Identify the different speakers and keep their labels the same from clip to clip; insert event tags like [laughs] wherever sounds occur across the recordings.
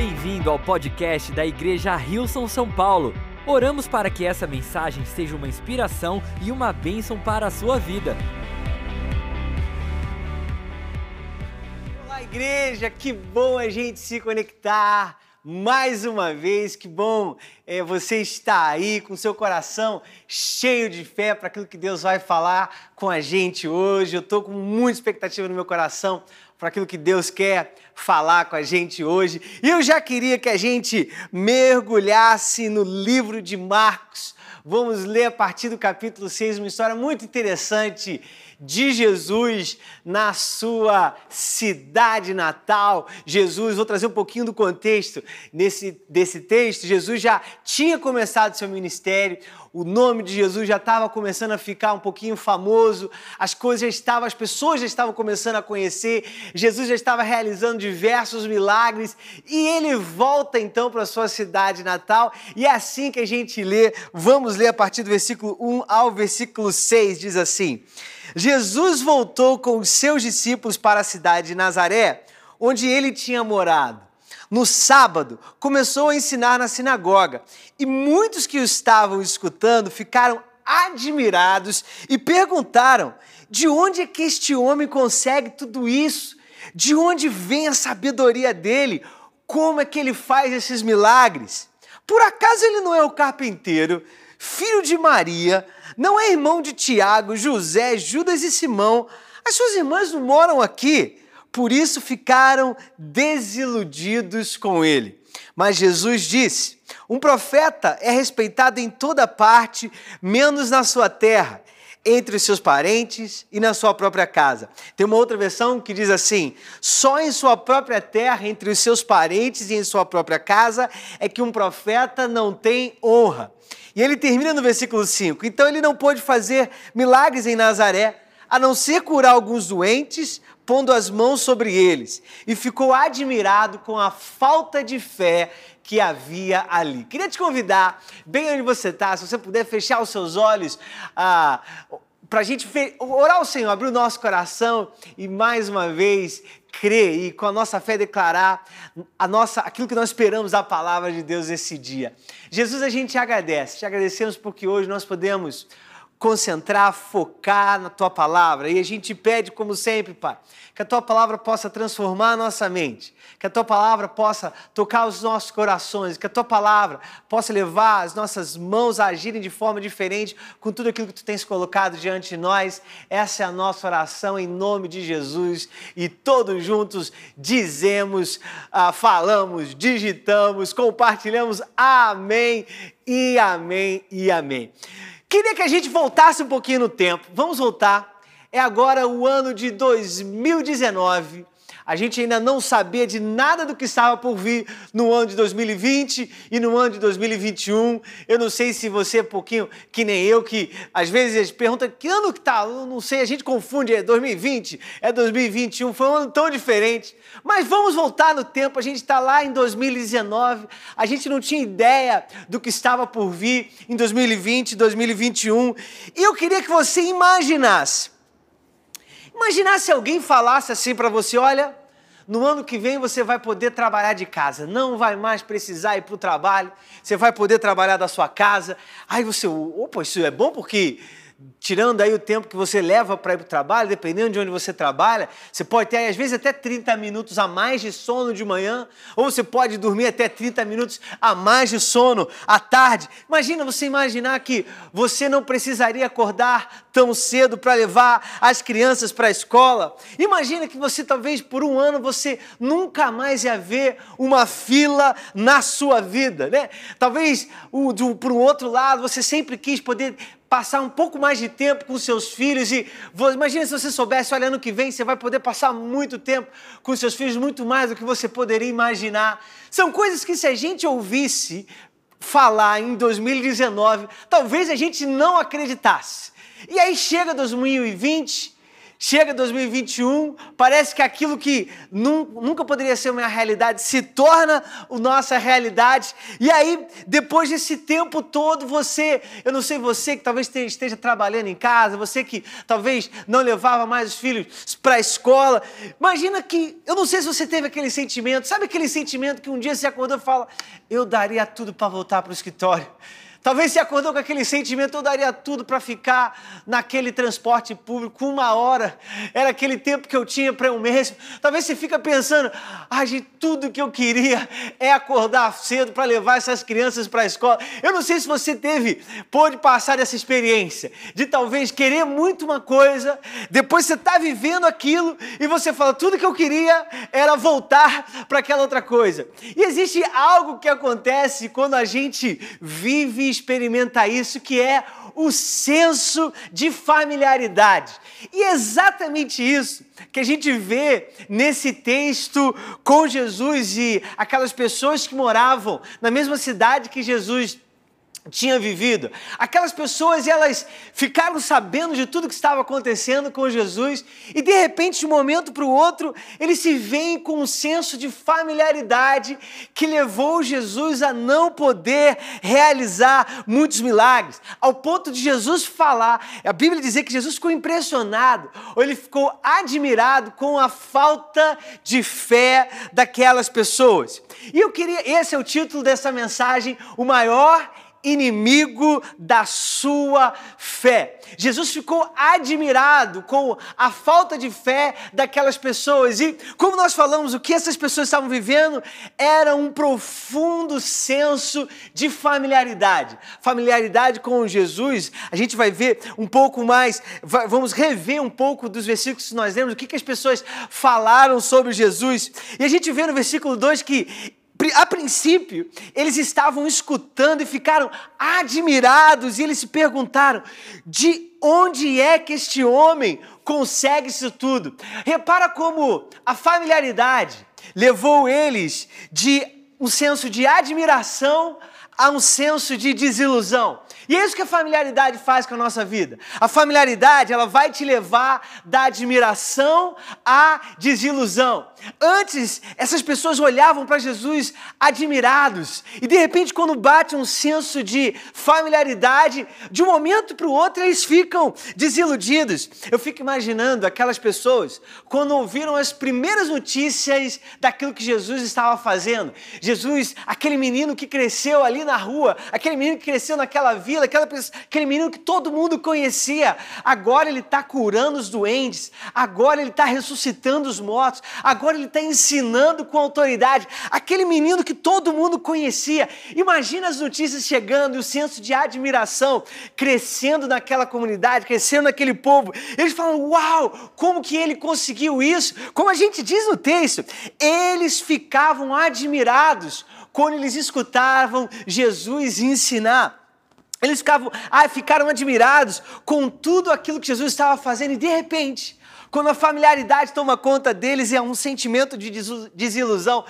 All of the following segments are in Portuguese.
Speaker 1: Bem-vindo ao podcast da Igreja Rilson São Paulo. Oramos para que essa mensagem seja uma inspiração e uma bênção para a sua vida.
Speaker 2: Olá, igreja! Que bom a gente se conectar mais uma vez. Que bom é, você estar aí com seu coração cheio de fé para aquilo que Deus vai falar com a gente hoje. Eu estou com muita expectativa no meu coração para aquilo que Deus quer falar com a gente hoje. E eu já queria que a gente mergulhasse no livro de Marcos. Vamos ler a partir do capítulo 6 uma história muito interessante de Jesus na sua cidade natal. Jesus, vou trazer um pouquinho do contexto nesse, desse texto. Jesus já tinha começado seu ministério, o nome de Jesus já estava começando a ficar um pouquinho famoso, as coisas já estavam, as pessoas já estavam começando a conhecer, Jesus já estava realizando diversos milagres e ele volta então para sua cidade natal e é assim que a gente lê, vamos ler a partir do versículo 1 ao versículo 6, diz assim: Jesus voltou com os seus discípulos para a cidade de Nazaré, onde ele tinha morado. No sábado, começou a ensinar na sinagoga e muitos que o estavam escutando ficaram admirados e perguntaram: de onde é que este homem consegue tudo isso? De onde vem a sabedoria dele? Como é que ele faz esses milagres? Por acaso ele não é o carpinteiro, filho de Maria, não é irmão de Tiago, José, Judas e Simão? As suas irmãs não moram aqui? por isso ficaram desiludidos com ele. Mas Jesus disse: Um profeta é respeitado em toda parte, menos na sua terra, entre os seus parentes e na sua própria casa. Tem uma outra versão que diz assim: Só em sua própria terra, entre os seus parentes e em sua própria casa, é que um profeta não tem honra. E ele termina no versículo 5: Então ele não pôde fazer milagres em Nazaré, a não ser curar alguns doentes pondo as mãos sobre eles, e ficou admirado com a falta de fé que havia ali. Queria te convidar, bem onde você está, se você puder fechar os seus olhos, ah, para a gente orar ao Senhor, abrir o nosso coração e mais uma vez crer e com a nossa fé declarar a nossa, aquilo que nós esperamos da palavra de Deus esse dia. Jesus, a gente te agradece, te agradecemos porque hoje nós podemos concentrar, focar na tua palavra. E a gente pede, como sempre, Pai, que a tua palavra possa transformar a nossa mente, que a tua palavra possa tocar os nossos corações, que a tua palavra possa levar as nossas mãos a agirem de forma diferente com tudo aquilo que tu tens colocado diante de nós. Essa é a nossa oração em nome de Jesus e todos juntos dizemos, ah, falamos, digitamos, compartilhamos. Amém e amém e amém. Queria que a gente voltasse um pouquinho no tempo. Vamos voltar. É agora o ano de 2019 a gente ainda não sabia de nada do que estava por vir no ano de 2020 e no ano de 2021. Eu não sei se você é um pouquinho que nem eu, que às vezes pergunta que ano que tá, não sei, a gente confunde, é 2020, é 2021, foi um ano tão diferente. Mas vamos voltar no tempo, a gente está lá em 2019, a gente não tinha ideia do que estava por vir em 2020, 2021. E eu queria que você imaginasse Imaginar se alguém falasse assim para você: olha, no ano que vem você vai poder trabalhar de casa, não vai mais precisar ir para o trabalho, você vai poder trabalhar da sua casa. Aí você, opa, isso é bom porque tirando aí o tempo que você leva para ir para o trabalho, dependendo de onde você trabalha, você pode ter às vezes até 30 minutos a mais de sono de manhã, ou você pode dormir até 30 minutos a mais de sono à tarde. Imagina você imaginar que você não precisaria acordar tão cedo para levar as crianças para a escola. Imagina que você talvez por um ano você nunca mais ia ver uma fila na sua vida, né? Talvez por um outro lado você sempre quis poder passar um pouco mais de tempo com seus filhos e imagina se você soubesse, olha, ano que vem você vai poder passar muito tempo com seus filhos, muito mais do que você poderia imaginar. São coisas que se a gente ouvisse falar em 2019, talvez a gente não acreditasse. E aí chega 2020 Chega 2021, parece que aquilo que nunca poderia ser uma realidade se torna a nossa realidade. E aí, depois desse tempo todo, você, eu não sei você que talvez esteja trabalhando em casa, você que talvez não levava mais os filhos para a escola, imagina que, eu não sei se você teve aquele sentimento, sabe aquele sentimento que um dia você acordou e fala: Eu daria tudo para voltar para o escritório. Talvez você acordou com aquele sentimento, eu daria tudo para ficar naquele transporte público uma hora. Era aquele tempo que eu tinha para eu mesmo. Talvez você fica pensando, ah, de tudo que eu queria [laughs] é acordar cedo para levar essas crianças para a escola. Eu não sei se você teve, pôde passar essa experiência de talvez querer muito uma coisa, depois você está vivendo aquilo e você fala, tudo que eu queria era voltar para aquela outra coisa. E existe algo que acontece quando a gente vive experimenta isso, que é o senso de familiaridade. E é exatamente isso que a gente vê nesse texto com Jesus e aquelas pessoas que moravam na mesma cidade que Jesus tinha vivido. Aquelas pessoas, elas ficaram sabendo de tudo que estava acontecendo com Jesus e de repente, de um momento para o outro, eles se veem com um senso de familiaridade que levou Jesus a não poder realizar muitos milagres, ao ponto de Jesus falar, a Bíblia dizer que Jesus ficou impressionado, ou ele ficou admirado com a falta de fé daquelas pessoas. E eu queria, esse é o título dessa mensagem, o maior inimigo da sua fé. Jesus ficou admirado com a falta de fé daquelas pessoas. E, como nós falamos, o que essas pessoas estavam vivendo era um profundo senso de familiaridade. Familiaridade com Jesus, a gente vai ver um pouco mais, vamos rever um pouco dos versículos que nós lemos, o que, que as pessoas falaram sobre Jesus. E a gente vê no versículo 2 que a princípio, eles estavam escutando e ficaram admirados, e eles se perguntaram: de onde é que este homem consegue isso tudo? Repara como a familiaridade levou eles de um senso de admiração a um senso de desilusão. E é isso que a familiaridade faz com a nossa vida. A familiaridade, ela vai te levar da admiração à desilusão. Antes, essas pessoas olhavam para Jesus admirados, e de repente, quando bate um senso de familiaridade, de um momento para o outro eles ficam desiludidos. Eu fico imaginando aquelas pessoas quando ouviram as primeiras notícias daquilo que Jesus estava fazendo. Jesus, aquele menino que cresceu ali na rua, aquele menino que cresceu naquela vila, aquela, aquele menino que todo mundo conhecia, agora ele está curando os doentes, agora ele está ressuscitando os mortos, agora ele está ensinando com autoridade. Aquele menino que todo mundo conhecia. Imagina as notícias chegando e o senso de admiração crescendo naquela comunidade, crescendo naquele povo. Eles falam: Uau, como que ele conseguiu isso? Como a gente diz no texto, eles ficavam admirados quando eles escutavam Jesus ensinar. Eles ficavam, ah, ficaram admirados com tudo aquilo que Jesus estava fazendo e de repente quando a familiaridade toma conta deles, é um sentimento de desilusão.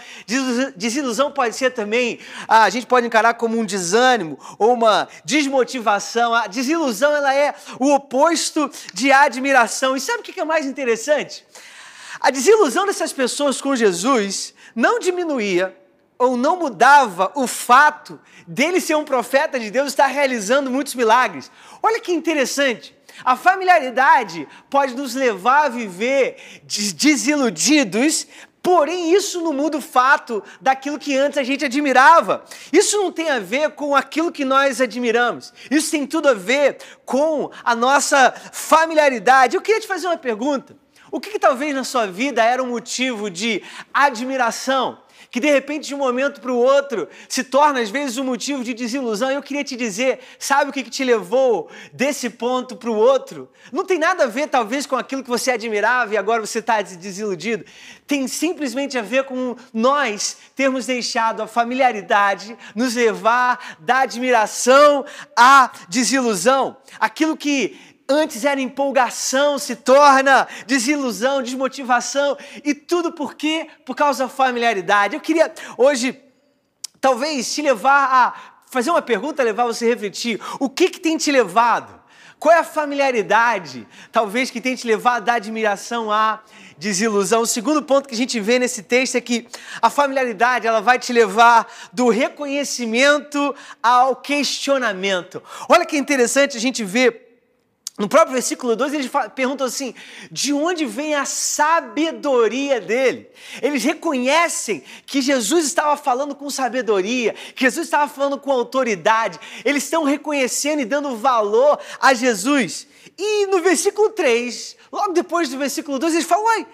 Speaker 2: Desilusão pode ser também, ah, a gente pode encarar como um desânimo ou uma desmotivação. A desilusão ela é o oposto de admiração. E sabe o que é mais interessante? A desilusão dessas pessoas com Jesus não diminuía ou não mudava o fato dele ser um profeta de Deus estar realizando muitos milagres. Olha que interessante. A familiaridade pode nos levar a viver desiludidos, Porém, isso não muda o fato daquilo que antes a gente admirava. Isso não tem a ver com aquilo que nós admiramos. Isso tem tudo a ver com a nossa familiaridade. Eu queria te fazer uma pergunta. O que, que talvez na sua vida era um motivo de admiração? Que de repente, de um momento para o outro, se torna às vezes um motivo de desilusão. Eu queria te dizer, sabe o que, te levou desse ponto para o outro? Não tem nada a ver, talvez, com aquilo que você admirava e agora você está desiludido. Tem simplesmente a ver com nós termos deixado a familiaridade nos levar da admiração à desilusão. Aquilo que antes era empolgação, se torna desilusão, desmotivação, e tudo por quê? Por causa da familiaridade. Eu queria hoje, talvez, te levar a fazer uma pergunta, levar você a refletir. O que, que tem te levado? Qual é a familiaridade, talvez, que tem te levado da admiração à desilusão? O segundo ponto que a gente vê nesse texto é que a familiaridade ela vai te levar do reconhecimento ao questionamento. Olha que interessante a gente ver no próprio versículo 2, eles perguntam assim: de onde vem a sabedoria dele? Eles reconhecem que Jesus estava falando com sabedoria, que Jesus estava falando com autoridade, eles estão reconhecendo e dando valor a Jesus. E no versículo 3, logo depois do versículo 2, eles falam: Uai,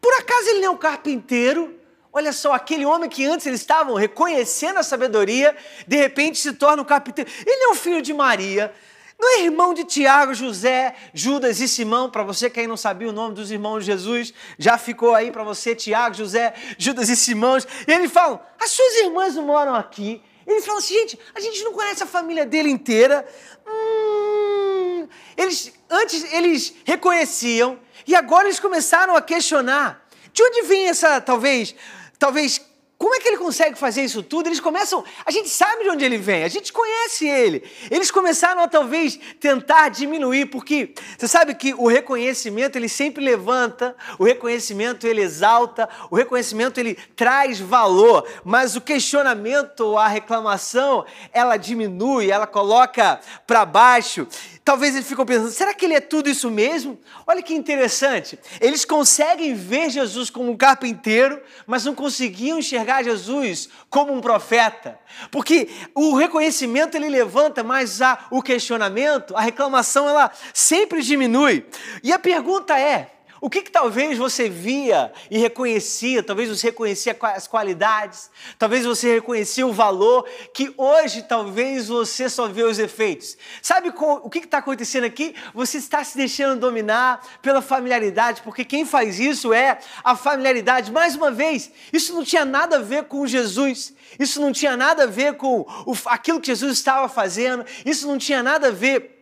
Speaker 2: por acaso ele não é um carpinteiro? Olha só, aquele homem que antes eles estavam reconhecendo a sabedoria, de repente se torna um carpinteiro. Ele é um filho de Maria não é irmão de Tiago, José, Judas e Simão, para você que aí não sabia o nome dos irmãos de Jesus, já ficou aí para você Tiago, José, Judas e Simão. E eles falam: as suas irmãs não moram aqui. Eles falam assim, gente, a gente não conhece a família dele inteira. Hum, eles antes eles reconheciam e agora eles começaram a questionar. De onde vem essa talvez talvez como é que ele consegue fazer isso tudo? Eles começam. A gente sabe de onde ele vem, a gente conhece ele. Eles começaram a talvez tentar diminuir, porque você sabe que o reconhecimento ele sempre levanta, o reconhecimento ele exalta, o reconhecimento ele traz valor, mas o questionamento, a reclamação, ela diminui, ela coloca para baixo. Talvez eles ficam pensando: será que ele é tudo isso mesmo? Olha que interessante. Eles conseguem ver Jesus como um carpinteiro, mas não conseguiam enxergar Jesus como um profeta. Porque o reconhecimento ele levanta, mas a, o questionamento, a reclamação, ela sempre diminui. E a pergunta é: o que, que, talvez você via e reconhecia, talvez você reconhecia as qualidades, talvez você reconhecia o valor, que hoje talvez você só vê os efeitos. Sabe o que está acontecendo aqui? Você está se deixando dominar pela familiaridade, porque quem faz isso é a familiaridade. Mais uma vez, isso não tinha nada a ver com Jesus, isso não tinha nada a ver com aquilo que Jesus estava fazendo, isso não tinha nada a ver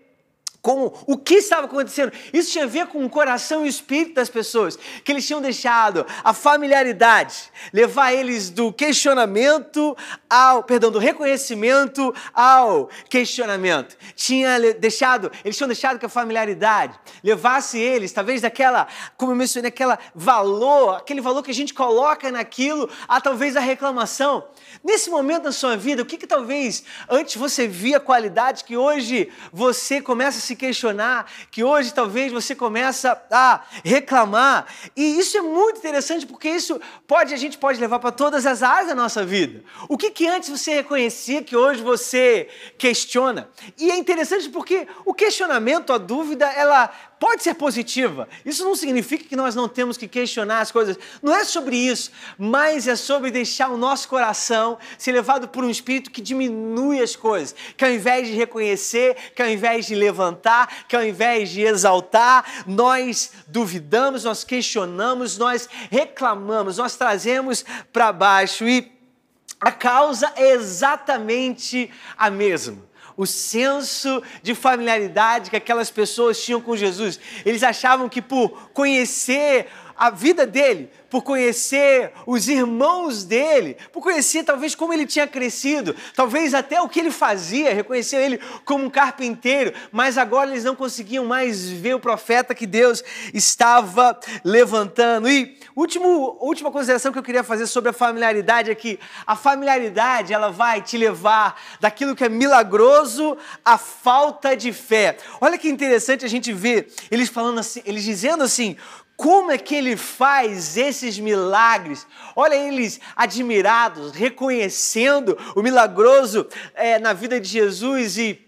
Speaker 2: com o que estava acontecendo. Isso tinha a ver com o coração e o espírito das pessoas, que eles tinham deixado a familiaridade levar eles do questionamento ao, perdão, do reconhecimento ao questionamento. Tinha deixado, eles tinham deixado que a familiaridade levasse eles, talvez daquela, como eu mencionei, aquela valor, aquele valor que a gente coloca naquilo, a talvez a reclamação. Nesse momento da sua vida, o que, que talvez antes você via qualidade que hoje você começa a se questionar, que hoje talvez você começa a reclamar. E isso é muito interessante porque isso pode a gente pode levar para todas as áreas da nossa vida. O que, que antes você reconhecia que hoje você questiona? E é interessante porque o questionamento, a dúvida, ela pode ser positiva. Isso não significa que nós não temos que questionar as coisas. Não é sobre isso, mas é sobre deixar o nosso coração ser levado por um espírito que diminui as coisas, que ao invés de reconhecer, que ao invés de levantar, que ao invés de exaltar, nós duvidamos, nós questionamos, nós reclamamos, nós trazemos para baixo e a causa é exatamente a mesma o senso de familiaridade que aquelas pessoas tinham com Jesus. Eles achavam que por conhecer a vida dele, por conhecer os irmãos dele, por conhecer talvez como ele tinha crescido, talvez até o que ele fazia, reconhecer ele como um carpinteiro, mas agora eles não conseguiam mais ver o profeta que Deus estava levantando. E último, última consideração que eu queria fazer sobre a familiaridade é que a familiaridade ela vai te levar daquilo que é milagroso à falta de fé. Olha que interessante a gente ver eles falando assim, eles dizendo assim: como é que ele faz esses milagres? Olha eles admirados, reconhecendo o milagroso é, na vida de Jesus e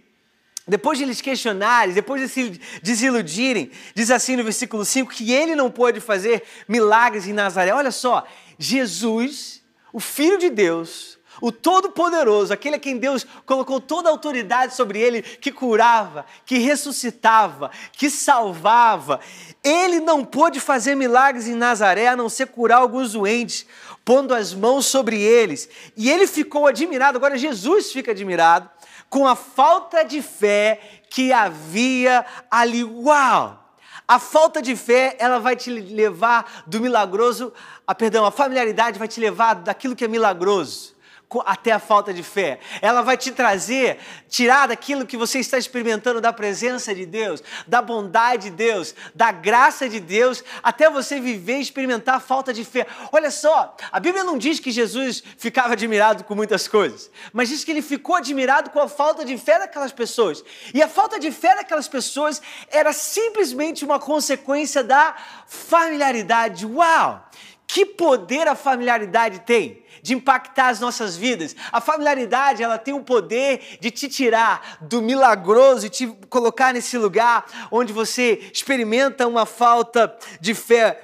Speaker 2: depois de eles questionarem, depois de se desiludirem, diz assim no versículo 5 que ele não pôde fazer milagres em Nazaré. Olha só, Jesus, o Filho de Deus, o Todo-Poderoso, aquele a quem Deus colocou toda a autoridade sobre ele, que curava, que ressuscitava, que salvava. Ele não pôde fazer milagres em Nazaré a não ser curar alguns doentes, pondo as mãos sobre eles. E ele ficou admirado, agora Jesus fica admirado, com a falta de fé que havia ali. Uau! A falta de fé, ela vai te levar do milagroso, a perdão, a familiaridade vai te levar daquilo que é milagroso até a falta de fé. Ela vai te trazer, tirar daquilo que você está experimentando da presença de Deus, da bondade de Deus, da graça de Deus, até você viver e experimentar a falta de fé. Olha só, a Bíblia não diz que Jesus ficava admirado com muitas coisas, mas diz que ele ficou admirado com a falta de fé daquelas pessoas. E a falta de fé daquelas pessoas era simplesmente uma consequência da familiaridade. Uau! Que poder a familiaridade tem de impactar as nossas vidas. A familiaridade, ela tem o poder de te tirar do milagroso e te colocar nesse lugar onde você experimenta uma falta de fé.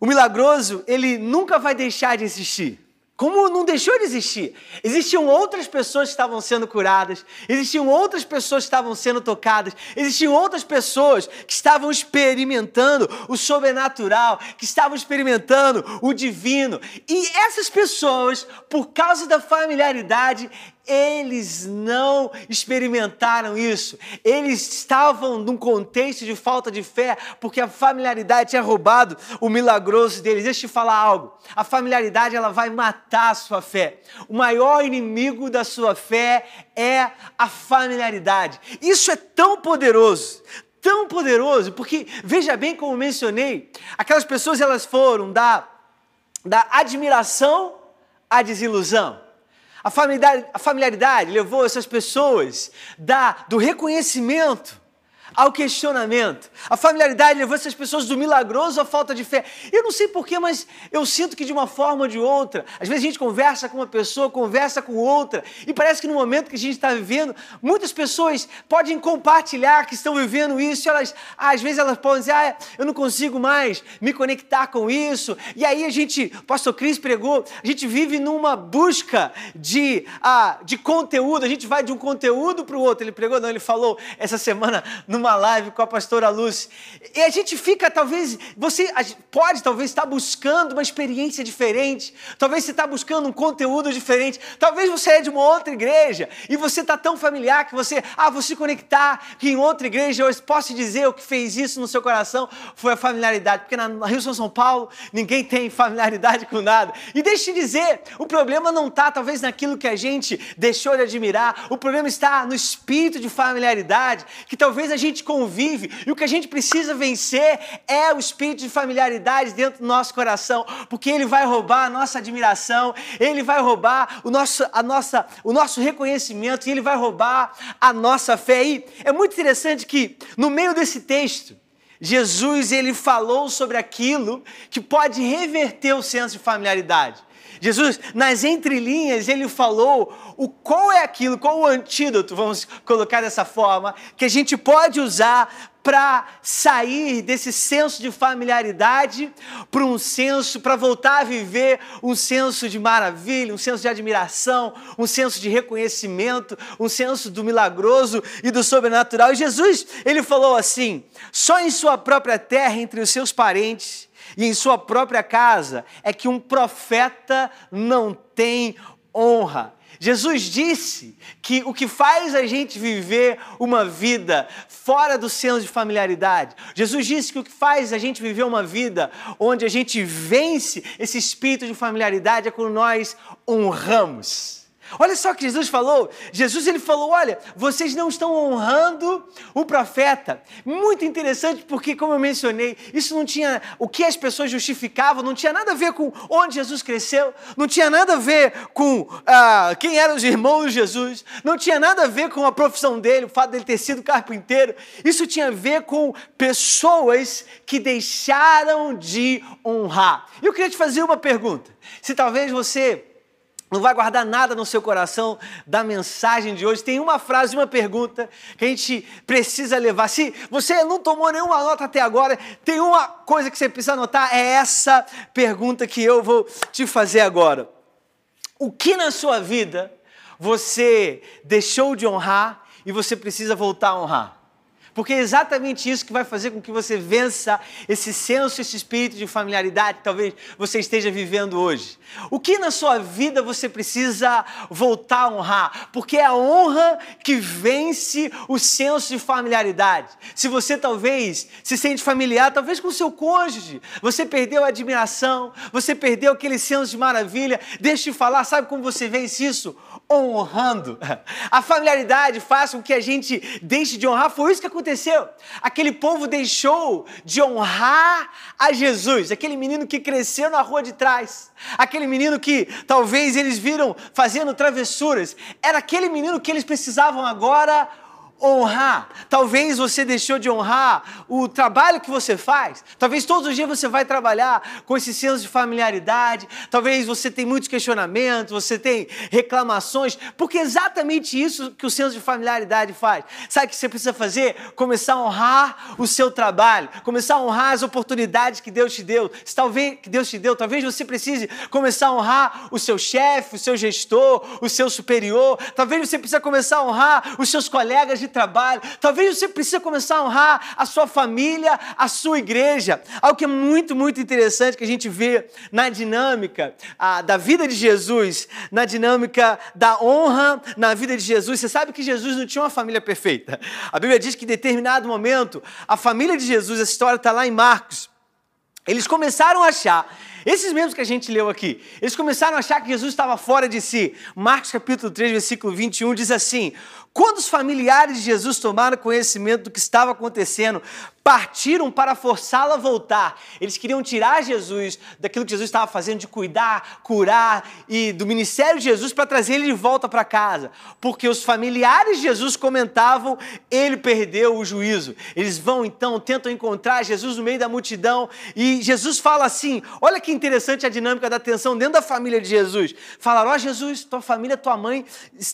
Speaker 2: O milagroso, ele nunca vai deixar de existir. Como não deixou de existir. Existiam outras pessoas que estavam sendo curadas, existiam outras pessoas que estavam sendo tocadas, existiam outras pessoas que estavam experimentando o sobrenatural, que estavam experimentando o divino. E essas pessoas, por causa da familiaridade, eles não experimentaram isso. Eles estavam num contexto de falta de fé, porque a familiaridade tinha roubado o milagroso deles. Deixa eu te falar algo. A familiaridade ela vai matar a sua fé. O maior inimigo da sua fé é a familiaridade. Isso é tão poderoso, tão poderoso, porque veja bem como mencionei, aquelas pessoas elas foram da da admiração à desilusão. A familiaridade, a familiaridade levou essas pessoas da, do reconhecimento ao questionamento. A familiaridade levou essas pessoas do milagroso à falta de fé. Eu não sei porquê, mas eu sinto que de uma forma ou de outra, às vezes a gente conversa com uma pessoa, conversa com outra, e parece que no momento que a gente está vivendo, muitas pessoas podem compartilhar que estão vivendo isso, elas, às vezes elas podem dizer, ah, eu não consigo mais me conectar com isso, e aí a gente, o pastor Cris pregou, a gente vive numa busca de, ah, de conteúdo, a gente vai de um conteúdo para o outro, ele pregou, não, ele falou essa semana no numa live com a pastora Luz. E a gente fica, talvez, você pode talvez estar buscando uma experiência diferente, talvez você está buscando um conteúdo diferente, talvez você é de uma outra igreja e você está tão familiar que você, ah, vou se conectar que em outra igreja. Eu posso dizer o que fez isso no seu coração foi a familiaridade, porque na Rio São Paulo ninguém tem familiaridade com nada. E deixe eu te dizer, o problema não está talvez naquilo que a gente deixou de admirar, o problema está no espírito de familiaridade, que talvez a gente gente convive e o que a gente precisa vencer é o espírito de familiaridade dentro do nosso coração, porque ele vai roubar a nossa admiração, ele vai roubar o nosso, a nossa, o nosso reconhecimento e ele vai roubar a nossa fé. E é muito interessante que no meio desse texto, Jesus ele falou sobre aquilo que pode reverter o senso de familiaridade. Jesus, nas entrelinhas, ele falou o qual é aquilo, qual o antídoto, vamos colocar dessa forma, que a gente pode usar para sair desse senso de familiaridade para um senso, para voltar a viver um senso de maravilha, um senso de admiração, um senso de reconhecimento, um senso do milagroso e do sobrenatural. E Jesus, ele falou assim: só em sua própria terra, entre os seus parentes, e em sua própria casa é que um profeta não tem honra. Jesus disse que o que faz a gente viver uma vida fora do senso de familiaridade, Jesus disse que o que faz a gente viver uma vida onde a gente vence esse espírito de familiaridade é quando nós honramos. Olha só o que Jesus falou. Jesus ele falou: "Olha, vocês não estão honrando o profeta". Muito interessante porque como eu mencionei, isso não tinha o que as pessoas justificavam, não tinha nada a ver com onde Jesus cresceu, não tinha nada a ver com ah, quem eram os irmãos de Jesus, não tinha nada a ver com a profissão dele, o fato dele ter sido carpinteiro. Isso tinha a ver com pessoas que deixaram de honrar. Eu queria te fazer uma pergunta. Se talvez você não vai guardar nada no seu coração da mensagem de hoje. Tem uma frase, uma pergunta que a gente precisa levar. Se você não tomou nenhuma nota até agora, tem uma coisa que você precisa anotar, é essa pergunta que eu vou te fazer agora. O que na sua vida você deixou de honrar e você precisa voltar a honrar? Porque é exatamente isso que vai fazer com que você vença esse senso, esse espírito de familiaridade que talvez você esteja vivendo hoje. O que na sua vida você precisa voltar a honrar? Porque é a honra que vence o senso de familiaridade. Se você talvez se sente familiar, talvez com o seu cônjuge, você perdeu a admiração, você perdeu aquele senso de maravilha. Deixa eu te falar, sabe como você vence isso? Honrando. A familiaridade faz com que a gente deixe de honrar. Foi isso que aconteceu. Aquele povo deixou de honrar a Jesus, aquele menino que cresceu na rua de trás, aquele menino que talvez eles viram fazendo travessuras. Era aquele menino que eles precisavam agora honrar. Talvez você deixou de honrar o trabalho que você faz. Talvez todos os dias você vai trabalhar com esse senso de familiaridade. Talvez você tenha muitos questionamentos, você tem reclamações, porque é exatamente isso que o senso de familiaridade faz. Sabe o que você precisa fazer? Começar a honrar o seu trabalho, começar a honrar as oportunidades que Deus te deu. Talvez que Deus te deu, talvez você precise começar a honrar o seu chefe, o seu gestor, o seu superior. Talvez você precise começar a honrar os seus colegas de trabalho. Talvez você precise começar a honrar a sua família, a sua igreja. Algo que é muito, muito interessante que a gente vê na dinâmica a, da vida de Jesus, na dinâmica da honra na vida de Jesus. Você sabe que Jesus não tinha uma família perfeita. A Bíblia diz que em determinado momento, a família de Jesus, essa história está lá em Marcos, eles começaram a achar esses mesmos que a gente leu aqui, eles começaram a achar que Jesus estava fora de si. Marcos capítulo 3, versículo 21 diz assim: quando os familiares de Jesus tomaram conhecimento do que estava acontecendo, partiram para forçá-lo a voltar. Eles queriam tirar Jesus daquilo que Jesus estava fazendo de cuidar, curar e do ministério de Jesus para trazer ele de volta para casa. Porque os familiares de Jesus comentavam, ele perdeu o juízo. Eles vão então, tentam encontrar Jesus no meio da multidão e Jesus fala assim: olha que interessante a dinâmica da atenção dentro da família de Jesus. Falaram: ó oh, Jesus, tua família, tua mãe,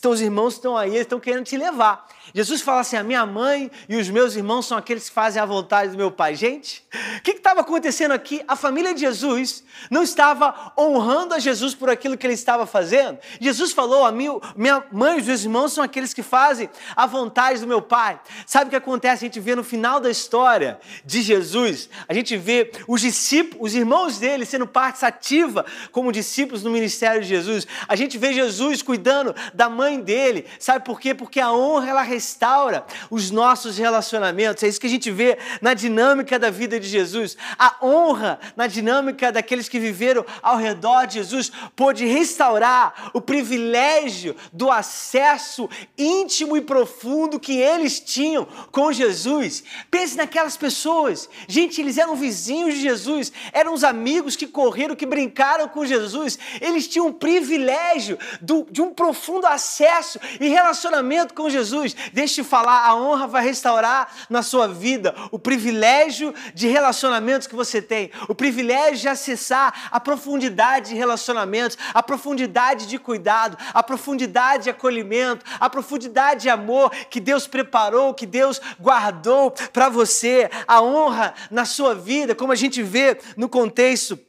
Speaker 2: teus irmãos estão aí, eles estão querendo te levar. Jesus fala assim: a minha mãe e os meus irmãos são aqueles que fazem a vontade do meu pai. Gente, o que estava acontecendo aqui? A família de Jesus não estava honrando a Jesus por aquilo que ele estava fazendo. Jesus falou: a minha, minha mãe e os meus irmãos são aqueles que fazem a vontade do meu pai. Sabe o que acontece? A gente vê no final da história de Jesus, a gente vê os discípulos, os irmãos dele sendo parte ativa como discípulos no ministério de Jesus. A gente vê Jesus cuidando da mãe dele. Sabe por quê? Porque a honra ela restaura os nossos relacionamentos. É isso que a gente vê na dinâmica da vida de Jesus. A honra na dinâmica daqueles que viveram ao redor de Jesus pôde restaurar o privilégio do acesso íntimo e profundo que eles tinham com Jesus. Pense naquelas pessoas. Gente, eles eram vizinhos de Jesus, eram os amigos que correram, que brincaram com Jesus. Eles tinham um privilégio do, de um profundo acesso e relacionamento com Jesus. Deixa eu falar, a honra vai restaurar na sua vida o privilégio de relacionamentos que você tem, o privilégio de acessar a profundidade de relacionamentos, a profundidade de cuidado, a profundidade de acolhimento, a profundidade de amor que Deus preparou, que Deus guardou para você, a honra na sua vida, como a gente vê no contexto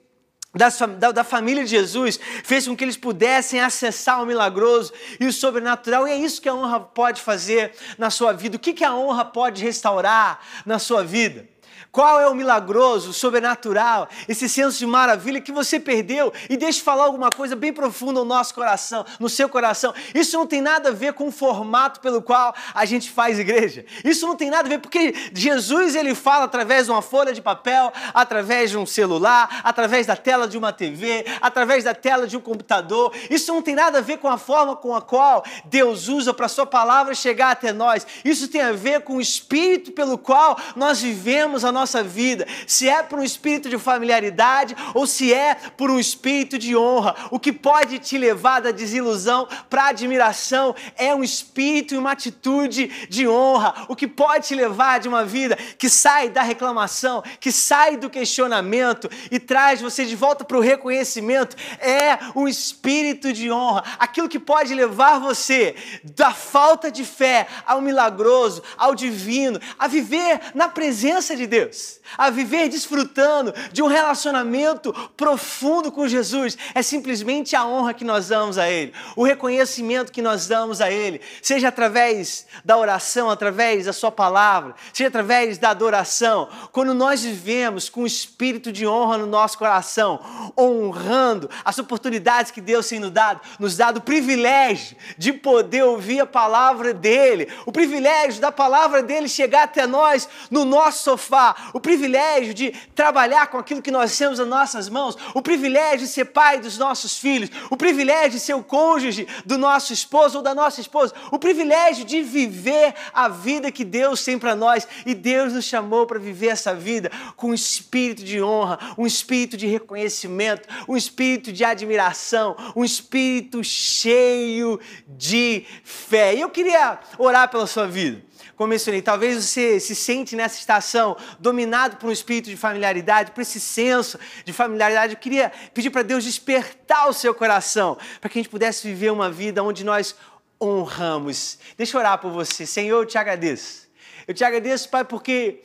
Speaker 2: da, família de Jesus fez com que eles pudessem acessar o milagroso e o sobrenatural, e é isso que a honra pode fazer na sua vida. O que, que a honra pode restaurar na sua vida? Qual é o milagroso, o sobrenatural, esse senso de maravilha que você perdeu? E deixe falar alguma coisa bem profunda no nosso coração, no seu coração. Isso não tem nada a ver com o formato pelo qual a gente faz igreja. Isso não tem nada a ver porque Jesus ele fala através de uma folha de papel, através de um celular, através da tela de uma TV, através da tela de um computador. Isso não tem nada a ver com a forma com a qual Deus usa para sua palavra chegar até nós. Isso tem a ver com o espírito pelo qual nós vivemos a nossa nossa vida, se é por um espírito de familiaridade ou se é por um espírito de honra. O que pode te levar da desilusão para a admiração é um espírito e uma atitude de honra. O que pode te levar de uma vida que sai da reclamação, que sai do questionamento e traz você de volta para o reconhecimento é um espírito de honra. Aquilo que pode levar você da falta de fé ao milagroso, ao divino, a viver na presença de Deus Deus, a viver desfrutando de um relacionamento profundo com Jesus, é simplesmente a honra que nós damos a Ele, o reconhecimento que nós damos a Ele, seja através da oração, através da Sua palavra, seja através da adoração. Quando nós vivemos com o espírito de honra no nosso coração, honrando as oportunidades que Deus tem nos dado, nos dado o privilégio de poder ouvir a palavra dEle, o privilégio da palavra dEle chegar até nós no nosso sofá, o privilégio de trabalhar com aquilo que nós temos nas nossas mãos, o privilégio de ser pai dos nossos filhos, o privilégio de ser o cônjuge do nosso esposo ou da nossa esposa, o privilégio de viver a vida que Deus tem para nós e Deus nos chamou para viver essa vida com um espírito de honra, um espírito de reconhecimento, um espírito de admiração, um espírito cheio de fé. E eu queria orar pela sua vida como talvez você se sente nessa estação dominado por um espírito de familiaridade, por esse senso de familiaridade. Eu queria pedir para Deus despertar o seu coração, para que a gente pudesse viver uma vida onde nós honramos. Deixa eu orar por você. Senhor, eu te agradeço. Eu te agradeço, Pai, porque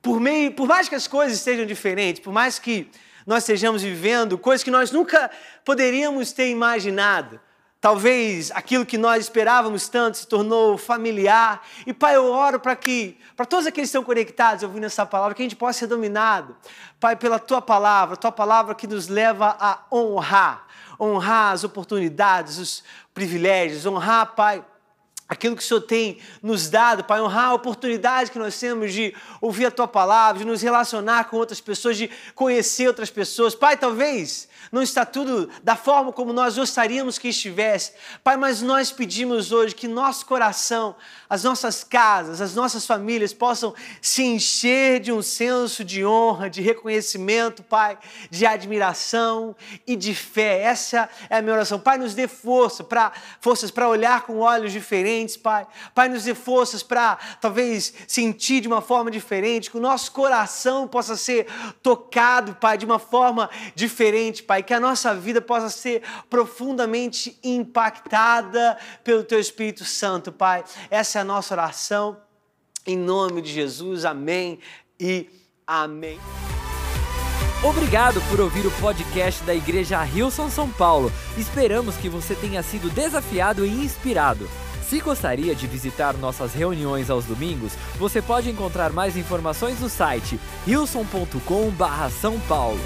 Speaker 2: por meio, por mais que as coisas estejam diferentes, por mais que nós estejamos vivendo coisas que nós nunca poderíamos ter imaginado, Talvez aquilo que nós esperávamos tanto se tornou familiar. E Pai, eu oro para que, para todos aqueles que estão conectados ouvindo essa palavra, que a gente possa ser dominado, Pai, pela Tua palavra, Tua palavra que nos leva a honrar, honrar as oportunidades, os privilégios, honrar, Pai, aquilo que o Senhor tem nos dado, Pai, honrar a oportunidade que nós temos de ouvir a Tua palavra, de nos relacionar com outras pessoas, de conhecer outras pessoas. Pai, talvez não está tudo da forma como nós gostaríamos que estivesse. Pai, mas nós pedimos hoje que nosso coração, as nossas casas, as nossas famílias possam se encher de um senso de honra, de reconhecimento, Pai, de admiração e de fé. Essa é a minha oração. Pai, nos dê força para forças para olhar com olhos diferentes, Pai. Pai, nos dê forças para talvez sentir de uma forma diferente, que o nosso coração possa ser tocado, Pai, de uma forma diferente, Pai Pai, que a nossa vida possa ser profundamente impactada pelo Teu Espírito Santo, Pai. Essa é a nossa oração. Em nome de Jesus, amém e amém.
Speaker 1: Obrigado por ouvir o podcast da Igreja Rilson São Paulo. Esperamos que você tenha sido desafiado e inspirado. Se gostaria de visitar nossas reuniões aos domingos, você pode encontrar mais informações no site rilson.com/são paulo.